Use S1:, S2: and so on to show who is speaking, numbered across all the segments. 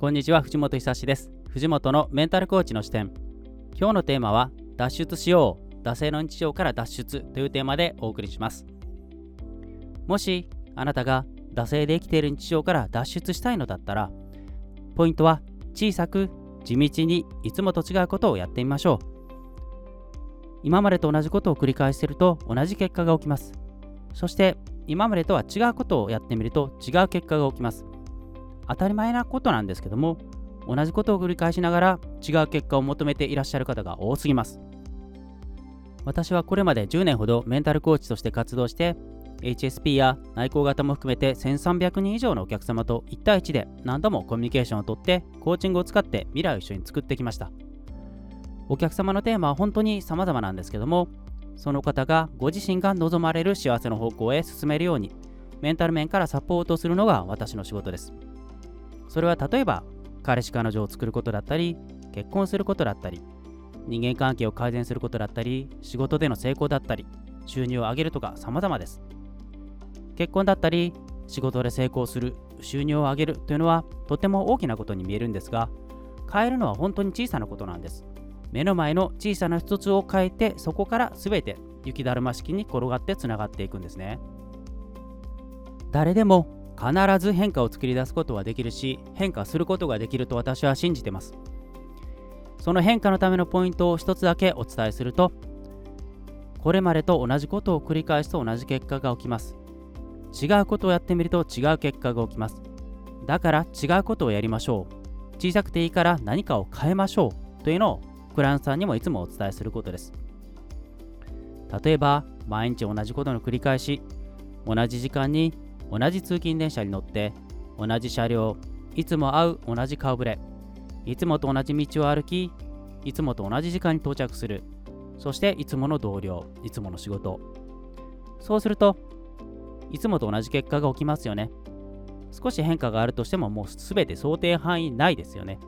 S1: こんにちは。藤本久志です。藤本のメンタルコーチの視点。今日のテーマは脱出しよう。惰性の日常から脱出というテーマでお送りします。もしあなたが惰性で生きている日常から脱出したいのだったらポイントは小さく地道にいつもと違うことをやってみましょう。今までと同じことを繰り返していると同じ結果が起きます。そして今までとは違うことをやってみると違う結果が起きます。当たり前なことなんですけども同じことを繰り返しながら違う結果を求めていらっしゃる方が多すぎます。私はこれまで10年ほどメンタルコーチとして活動して HSP や内向型も含めて1300人以上のお客様と1対1で何度もコミュニケーションをとってコーチングを使って未来を一緒に作ってきました。お客様のテーマは本当に様々なんですけどもその方がご自身が望まれる幸せの方向へ進めるようにメンタル面からサポートするのが私の仕事です。それは例えば彼氏彼女を作ることだったり結婚することだったり人間関係を改善することだったり仕事での成功だったり収入を上げるとか様々です。結婚だったり仕事で成功する収入を上げるというのはとても大きなことに見えるんですが変えるのは本当に小さなことなんです。目の前の小さな一つを変えてそこから全て雪だるま式に転がってつながっていくんですね。誰でも必ず変化を作り出すことはできるし変化することができると私は信じてます。その変化のためのポイントを一つだけお伝えするとこれまでと同じことを繰り返すと同じ結果が起きます。違うことをやってみると違う結果が起きます。だから違うことをやりましょう。小さくていいから何かを変えましょう。というのをクランさんにもいつもお伝えすることです。例えば毎日同じことの繰り返し同じ時間に同じ通勤電車に乗って同じ車両いつも会う同じ顔ぶれいつもと同じ道を歩きいつもと同じ時間に到着するそしていつもの同僚いつもの仕事。そうするといつもと同じ結果が起きますよね。少し変化があるとしてももう全て想定範囲内ですよね。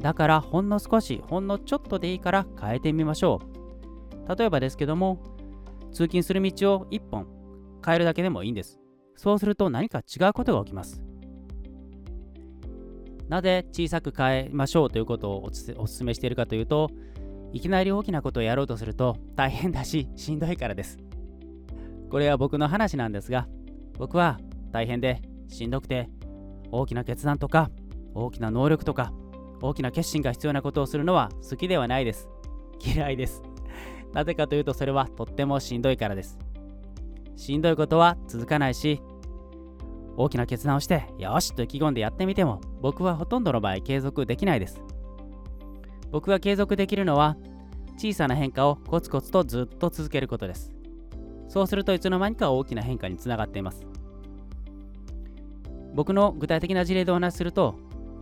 S1: だからほんの少しほんのちょっとでいいから変えてみましょう。例えばですけども通勤する道を1本変えるだけでもいいんです。そうすると何か違うことが起きます。なぜ小さく変えましょうということをお勧めしているかというと、いきなり大きなことをやろうとすると大変だし、しんどいからです。これは僕の話なんですが、僕は大変でしんどくて、大きな決断とか、大きな能力とか、大きな決心が必要なことをするのは好きではないです。嫌いです。なぜかというとそれはとってもしんどいからです。しんどいことは続かないし、大きな決断をして、よしと意気込んでやってみても、僕はほとんどの場合継続できないです。僕が継続できるのは、小さな変化をコツコツとずっと続けることです。そうするといつの間にか大きな変化につながっています。僕の具体的な事例でお話しすると、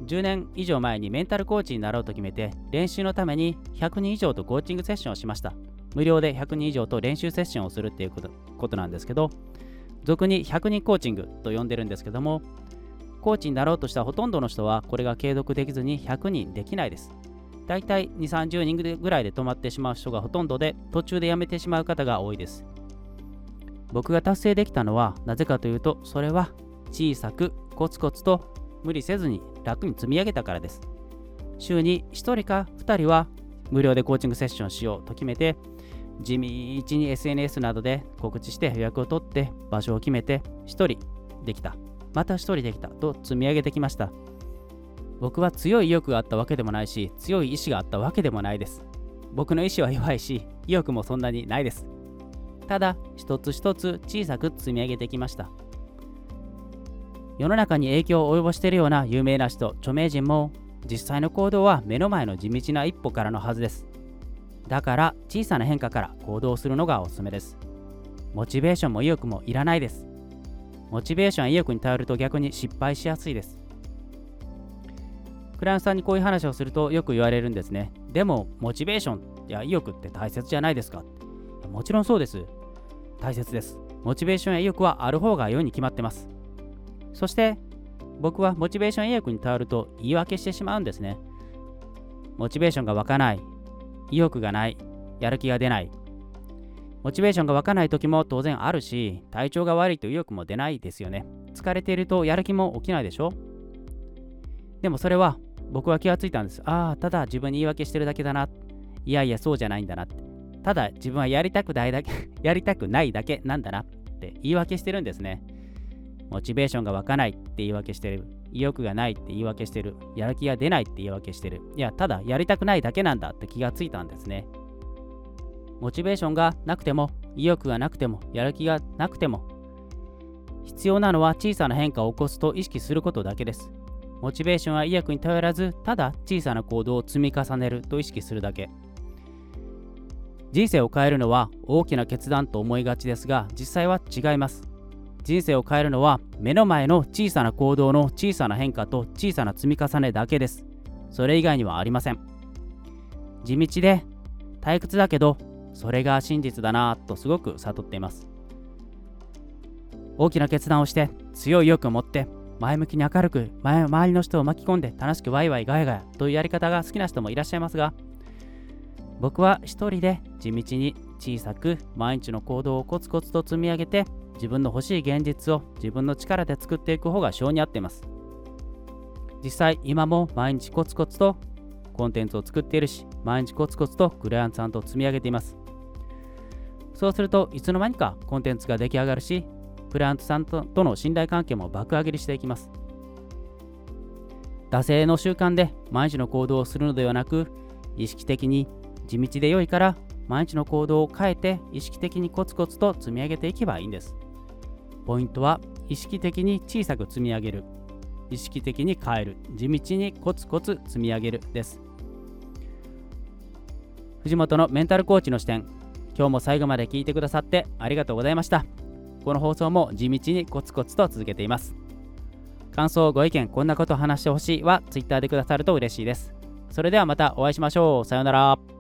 S1: 10年以上前にメンタルコーチになろうと決めて、練習のために100人以上とコーチングセッションをしました。無料で100人以上と練習セッションをするっていうことなんですけど、俗に100人コーチングと呼んでるんですけども、コーチになろうとしたほとんどの人はこれが継続できずに100人できないです。だいたい2、30人ぐらいで止まってしまう人がほとんどで、途中で辞めてしまう方が多いです。僕が達成できたのはなぜかというと、それは小さくコツコツと無理せずに楽に積み上げたからです。週に1人か2人は無料でコーチングセッションしようと決めて、地道に SNS などで告知して予約を取って場所を決めて1人できた。また1人できたと積み上げてきました。僕は強い意欲があったわけでもないし強い意志があったわけでもないです僕の意志は弱いし意欲もそんなにないです。ただ一つ一つ小さく積み上げてきました。世の中に影響を及ぼしているような有名な人著名人も実際の行動は目の前の地道な一歩からのはずです。だから小さな変化から行動するのがおすすめです。モチベーションも意欲もいらないです。モチベーションや意欲に頼ると逆に失敗しやすいです。クライアントさんにこういう話をするとよく言われるんですね。でも、モチベーションや意欲って大切じゃないですかもちろんそうです。大切です。モチベーションや意欲はある方が良いに決まってます。そして、僕はモチベーションや意欲に頼ると言い訳してしまうんですね。モチベーションが湧かない、意欲がない、やる気が出ない。モチベーションが湧かない時も当然あるし、体調が悪いと意欲も出ないですよね。疲れているとやる気も起きないでしょでもそれは僕は気がついたんです。ああ、ただ自分に言い訳してるだけだな。いやいや、そうじゃないんだなって。ただ自分はやりたくないだけ やりたくないだけなんだなって言い訳してるんですね。モチベーションが湧かないって言い訳してる。意欲がないって言い訳してる。やる気が出ないって言い訳してる。いや、ただやりたくないだけなんだって気がついたんですね。モチベーションがなくても、意欲がなくても、やる気がなくても、必要なのは小さな変化を起こすと意識することだけです。モチベーションは意欲に頼らず、ただ小さな行動を積み重ねると意識するだけ。人生を変えるのは大きな決断と思いがちですが、実際は違います。人生を変えるのは目の前の小さな行動の小さな変化と小さな積み重ねだけです。それ以外にはありません。地道で退屈だけど、それが真実だなぁとすごく悟っています。大きな決断をして強い意欲を持って前向きに明るく前周りの人を巻き込んで楽しくワイワイガヤガヤというやり方が好きな人もいらっしゃいますが僕は一人で地道に小さく毎日の行動をコツコツと積み上げて自分の欲しい現実を自分の力で作っていく方が性に合っています。実際今も毎日コツコツとコンテンツを作っているし毎日コツコツとクライアントさんと積み上げています。そうするといつの間にかコンテンツが出来上がるしクライアントさんとの信頼関係も爆上げにしていきます。惰性の習慣で毎日の行動をするのではなく意識的に地道で良いから毎日の行動を変えて意識的にコツコツと積み上げていけばいいんです。ポイントは意識的に小さく積み上げる。意識的に変える。地道にコツコツ積み上げるです。藤本のメンタルコーチの視点。今日も最後まで聞いてくださってありがとうございました。この放送も地道にコツコツと続けています。感想、ご意見、こんなこと話してほしいは Twitter でくださると嬉しいです。それではまたお会いしましょう。さようなら。